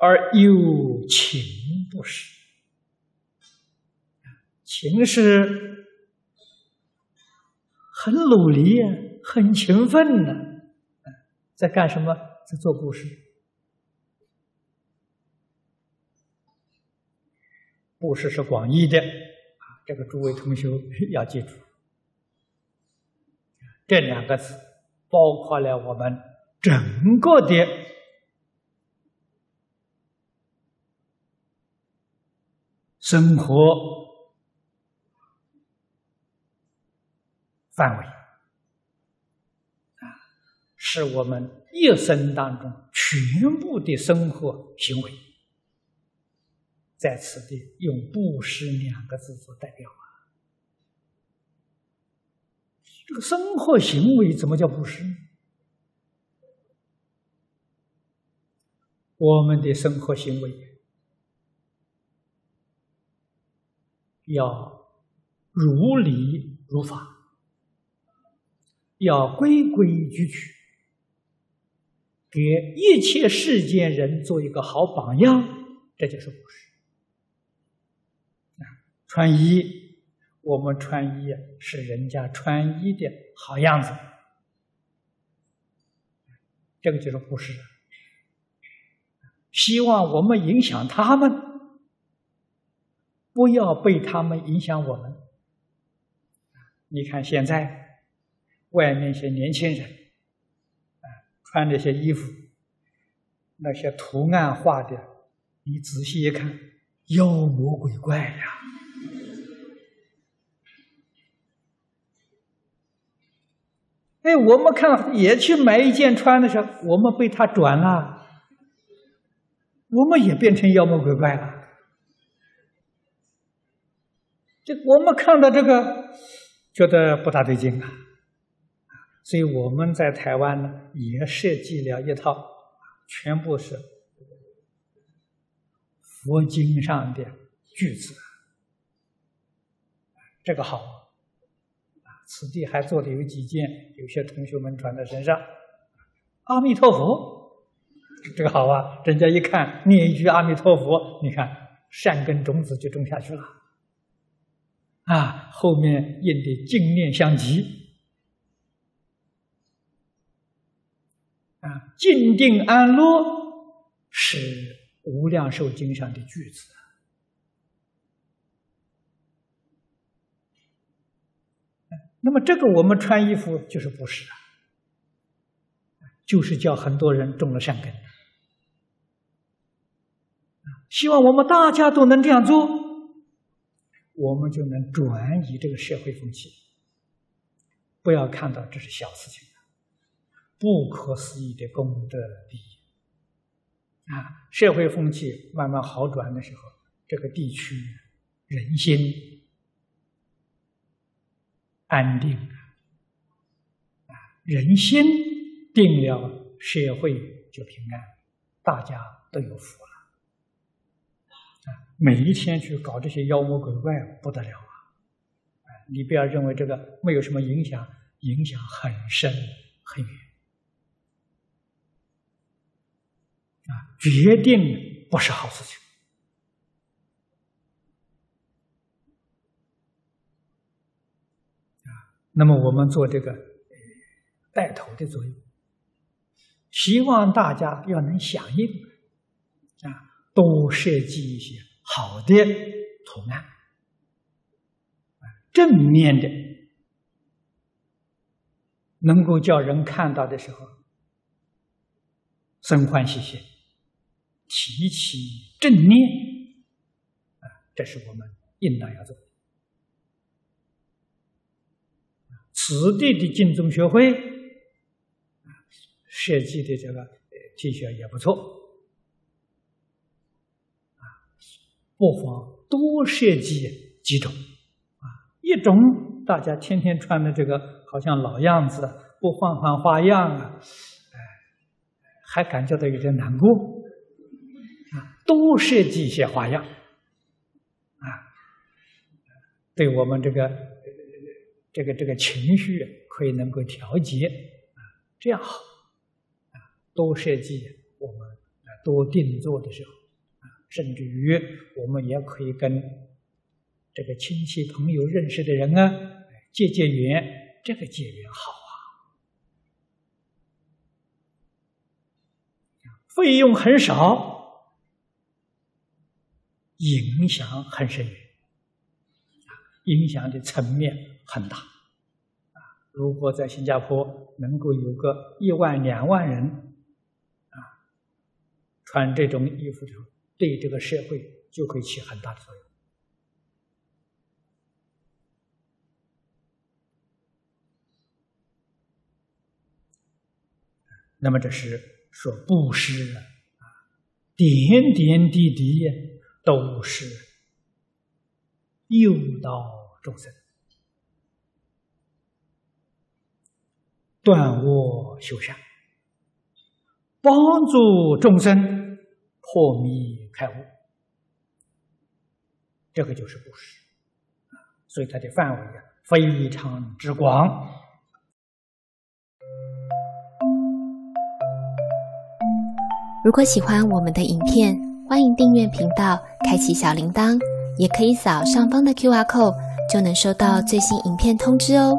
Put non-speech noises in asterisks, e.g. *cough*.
而有情不是。情是很努力、很勤奋的，在干什么？在做布施。布施是广义的，啊，这个诸位同学 *laughs* 要记住，这两个字包括了我们整个的生活。范围啊，是我们一生当中全部的生活行为，在此地用“布施”两个字做代表啊。这个生活行为怎么叫布施？我们的生活行为要如理如法。要规规矩矩，给一切世间人做一个好榜样，这就是布施。穿衣，我们穿衣是人家穿衣的好样子，这个就是布施。希望我们影响他们，不要被他们影响我们。你看现在。外面一些年轻人，啊，穿那些衣服，那些图案画的，你仔细一看，妖魔鬼怪呀！哎，我们看也去买一件穿的时候，我们被他转了，我们也变成妖魔鬼怪了。这我们看到这个，觉得不大对劲啊。所以我们在台湾呢，也设计了一套，全部是佛经上的句子，这个好啊！此地还做的有几件，有些同学们穿在身上，阿弥陀佛，这个好啊！人家一看念一句阿弥陀佛，你看善根种子就种下去了，啊，后面印的经念相继。啊，静定安乐是《无量寿经》上的句子。那么，这个我们穿衣服就是布施啊，就是叫很多人种了善根。希望我们大家都能这样做，我们就能转移这个社会风气。不要看到这是小事情。不可思议的功德利益啊！社会风气慢慢好转的时候，这个地区人心安定啊，人心定了，社会就平安，大家都有福了！每一天去搞这些妖魔鬼怪，不得了啊！你不要认为这个没有什么影响，影响很深很远。啊，决定不是好事情。啊，那么我们做这个带头的作用，希望大家要能响应，啊，多设计一些好的图案，正面的，能够叫人看到的时候生欢喜心。提起正念，啊，这是我们应当要做的。此地的净宗学会，设计的这个 T 恤也不错，啊，不妨多设计几种，啊，一种大家天天穿的这个好像老样子，不换换花样啊，哎，还感觉到有点难过。啊多设计一些花样，啊，对我们这个这个这个情绪可以能够调节，啊，这样好，啊，多设计我们多定做的时候，甚至于我们也可以跟这个亲戚朋友认识的人啊，结结缘，这个结缘好啊，费用很少，影响很深远，影响的层面很大。如果在新加坡能够有个一万两万人，啊，穿这种衣服的时候，对这个社会就会起很大的作用。那么这是说布施啊，点点滴滴都是诱导众生。断恶修善，帮助众生破迷开悟，这个就是布施所以它的范围啊非常之广。如果喜欢我们的影片，欢迎订阅频道，开启小铃铛，也可以扫上方的 Q R code，就能收到最新影片通知哦。